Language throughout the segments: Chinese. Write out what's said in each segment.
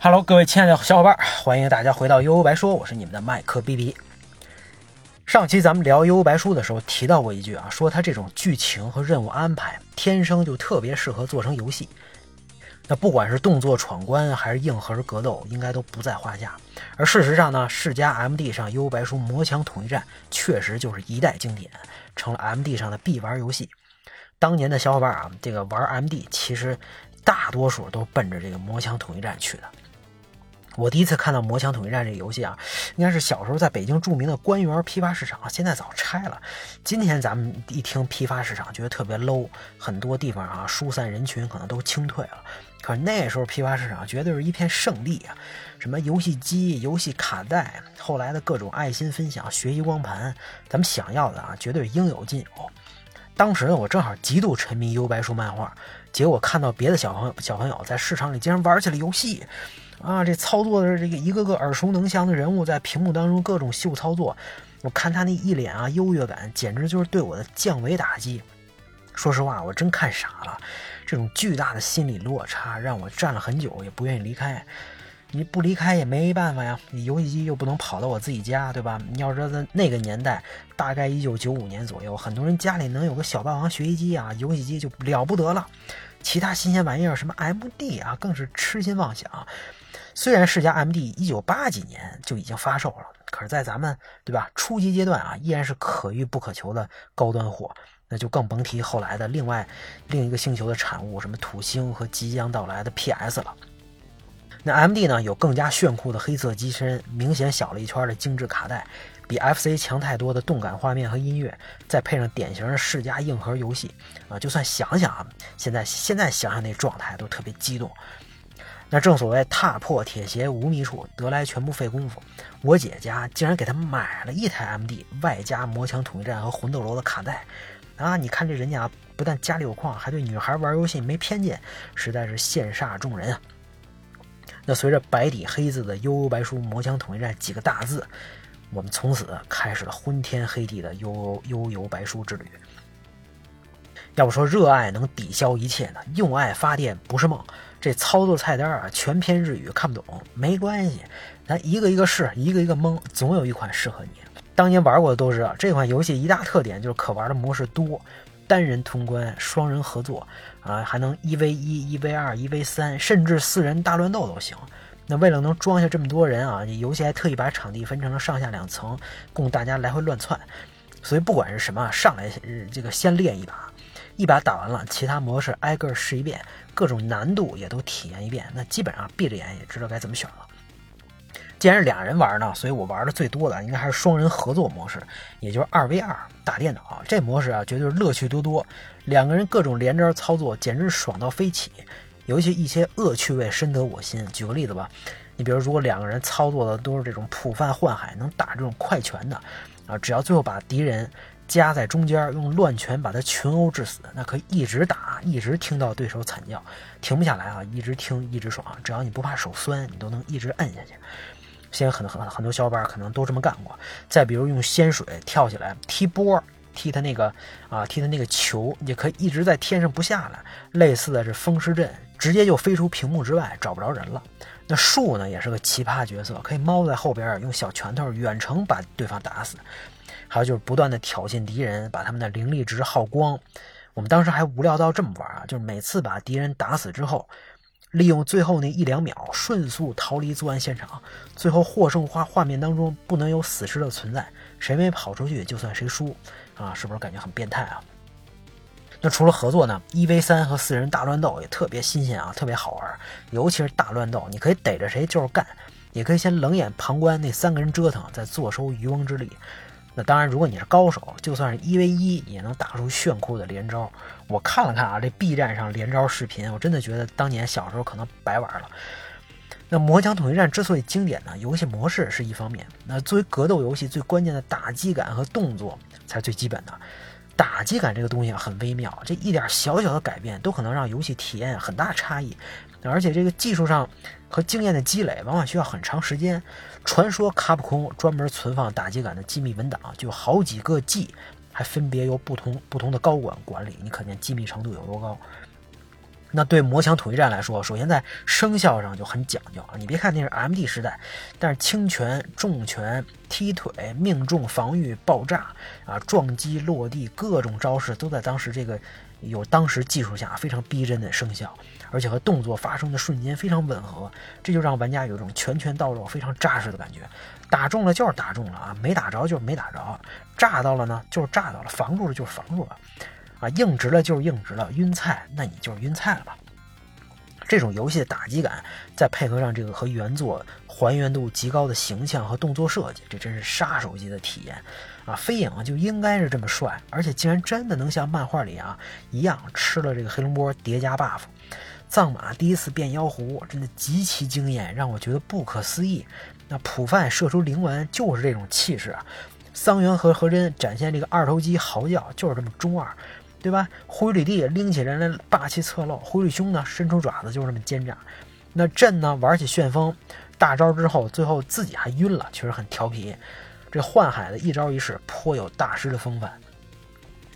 Hello，各位亲爱的小伙伴，欢迎大家回到悠悠白说，我是你们的麦克 B B。上期咱们聊悠悠白书的时候提到过一句啊，说它这种剧情和任务安排天生就特别适合做成游戏。那不管是动作闯关还是硬核格斗，应该都不在话下。而事实上呢，世嘉 MD 上幽白书魔枪统一战确实就是一代经典，成了 MD 上的必玩游戏。当年的小伙伴啊，这个玩 MD 其实大多数都奔着这个魔枪统一战去的。我第一次看到《魔枪统一战》这个游戏啊，应该是小时候在北京著名的官园批发市场，现在早拆了。今天咱们一听批发市场，觉得特别 low，很多地方啊疏散人群，可能都清退了。可是那时候批发市场绝对是一片圣地啊！什么游戏机、游戏卡带，后来的各种爱心分享、学习光盘，咱们想要的啊，绝对是应有尽有。当时呢，我正好极度沉迷《幽白书》漫画，结果看到别的小朋友小朋友在市场里竟然玩起了游戏。啊，这操作的这个一个个耳熟能详的人物在屏幕当中各种秀操作，我看他那一脸啊优越感，简直就是对我的降维打击。说实话，我真看傻了，这种巨大的心理落差让我站了很久也不愿意离开。你不离开也没办法呀，你游戏机又不能跑到我自己家，对吧？你要知道在那个年代，大概一九九五年左右，很多人家里能有个小霸王学习机啊，游戏机就了不得了。其他新鲜玩意儿，什么 MD 啊，更是痴心妄想。虽然世嘉 MD 一九八几年就已经发售了，可是，在咱们对吧初级阶段啊，依然是可遇不可求的高端货，那就更甭提后来的另外另一个星球的产物，什么土星和即将到来的 PS 了。那 MD 呢，有更加炫酷的黑色机身，明显小了一圈的精致卡带，比 FC 强太多的动感画面和音乐，再配上典型的世嘉硬核游戏啊，就算想想啊，现在现在想想那状态都特别激动。那正所谓踏破铁鞋无觅处，得来全不费工夫。我姐家竟然给她买了一台 MD，外加魔枪统一战和魂斗罗的卡带。啊，你看这人家不但家里有矿，还对女孩玩游戏没偏见，实在是羡煞众人啊。那随着白底黑字的“悠悠白书魔枪统一战”几个大字，我们从此开始了昏天黑地的悠悠悠白书之旅。要不说热爱能抵消一切呢？用爱发电不是梦。这操作菜单啊，全篇日语看不懂没关系，咱一个一个试，一个一个蒙，总有一款适合你。当年玩过的都知道，这款游戏一大特点就是可玩的模式多，单人通关、双人合作啊，还能一 v 一、一 v 二、一 v 三，甚至四人大乱斗都行。那为了能装下这么多人啊，游戏还特意把场地分成了上下两层，供大家来回乱窜。所以不管是什么，上来这个先练一把。一把打完了，其他模式挨个试一遍，各种难度也都体验一遍，那基本上闭着眼也知道该怎么选了。既然是俩人玩呢，所以我玩的最多的应该还是双人合作模式，也就是二 v 二打电脑。这模式啊，绝对是乐趣多多，两个人各种连招操作，简直爽到飞起。尤其一些恶趣味深得我心。举个例子吧，你比如如果两个人操作的都是这种普泛幻海，能打这种快拳的，啊，只要最后把敌人。夹在中间，用乱拳把他群殴致死，那可以一直打，一直听到对手惨叫，停不下来啊！一直听，一直爽。只要你不怕手酸，你都能一直摁下去。现在很很很多小伙伴可能都这么干过。再比如用仙水跳起来踢波，踢他那个啊，踢他那个球，也可以一直在天上不下来。类似的是风狮阵，直接就飞出屏幕之外，找不着人了。那树呢，也是个奇葩角色，可以猫在后边用小拳头远程把对方打死。还有就是不断的挑衅敌人，把他们的灵力值耗光。我们当时还无聊到这么玩啊，就是每次把敌人打死之后，利用最后那一两秒迅速逃离作案现场。最后获胜画画面当中不能有死尸的存在，谁没跑出去就算谁输啊！是不是感觉很变态啊？那除了合作呢，一 v 三和四人大乱斗也特别新鲜啊，特别好玩。尤其是大乱斗，你可以逮着谁就是干，也可以先冷眼旁观那三个人折腾，再坐收渔翁之利。那当然，如果你是高手，就算是一 v 一也能打出炫酷的连招。我看了看啊，这 B 站上连招视频，我真的觉得当年小时候可能白玩了。那魔枪统一战之所以经典呢，游戏模式是一方面，那作为格斗游戏最关键的打击感和动作才是最基本的。打击感这个东西很微妙，这一点小小的改变都可能让游戏体验很大差异。而且这个技术上和经验的积累往往需要很长时间。传说卡普空专门存放打击感的机密文档就好几个 G，还分别由不同不同的高管管理，你可见机密程度有多高。那对魔枪统一战来说，首先在生效上就很讲究啊！你别看那是 M D 时代，但是轻拳、重拳、踢腿、命中、防御、爆炸啊、撞击、落地，各种招式都在当时这个有当时技术下非常逼真的声效，而且和动作发生的瞬间非常吻合，这就让玩家有一种拳拳到肉、非常扎实的感觉。打中了就是打中了啊，没打着就是没打着，炸到了呢就是炸到了，防住了就是防住了。啊，硬直了就是硬直了，晕菜那你就是晕菜了吧？这种游戏的打击感，再配合上这个和原作还原度极高的形象和动作设计，这真是杀手级的体验啊！飞影就应该是这么帅，而且竟然真的能像漫画里啊一样吃了这个黑龙波叠加 buff。藏马第一次变妖狐，真的极其惊艳，让我觉得不可思议。那普范射出灵丸就是这种气势啊！桑原和和真展现这个二头肌嚎叫就是这么中二。对吧？灰吕地拎起人来霸气侧漏，灰吕兄呢伸出爪子就是这么奸诈。那朕呢玩起旋风大招之后，最后自己还晕了，确实很调皮。这幻海的一招一式颇有大师的风范，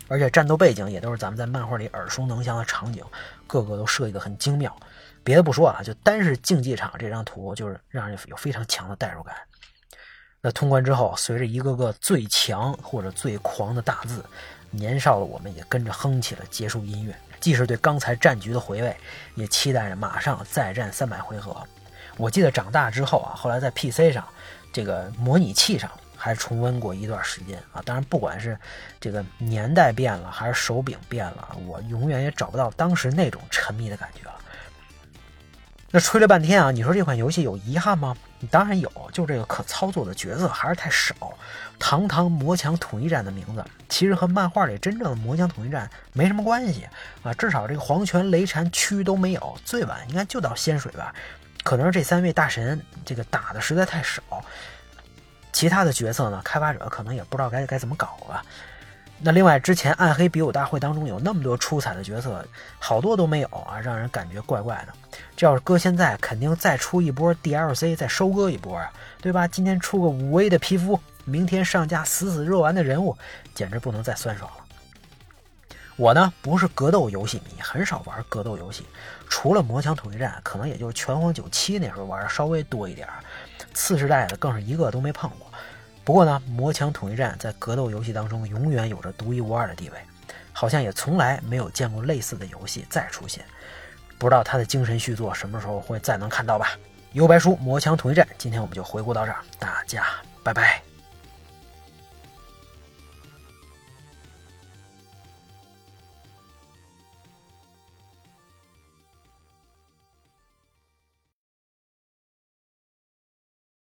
而且战斗背景也都是咱们在漫画里耳熟能详的场景，个个都设计的很精妙。别的不说啊，就单是竞技场这张图，就是让人有非常强的代入感。那通关之后，随着一个个最强或者最狂的大字。年少的我们也跟着哼起了结束音乐，既是对刚才战局的回味，也期待着马上再战三百回合。我记得长大之后啊，后来在 PC 上，这个模拟器上还重温过一段时间啊。当然，不管是这个年代变了，还是手柄变了，我永远也找不到当时那种沉迷的感觉了。那吹了半天啊，你说这款游戏有遗憾吗？当然有，就这个可操作的角色还是太少。堂堂魔墙统一战的名字，其实和漫画里真正的魔墙统一战没什么关系啊。至少这个黄泉、雷禅、区都没有，最晚应该就到仙水吧。可能是这三位大神这个打的实在太少，其他的角色呢，开发者可能也不知道该该怎么搞了。那另外，之前暗黑比武大会当中有那么多出彩的角色，好多都没有啊，让人感觉怪怪的。这要是搁现在，肯定再出一波 DLC，再收割一波啊，对吧？今天出个五 A 的皮肤，明天上架死死热完的人物，简直不能再酸爽了。我呢，不是格斗游戏迷，很少玩格斗游戏，除了魔枪统一战，可能也就是拳皇九七那时候玩的稍微多一点次世代的更是一个都没碰过。不过呢，魔枪统一战在格斗游戏当中永远有着独一无二的地位，好像也从来没有见过类似的游戏再出现。不知道他的精神续作什么时候会再能看到吧？游白书魔枪统一战，今天我们就回顾到这儿，大家拜拜。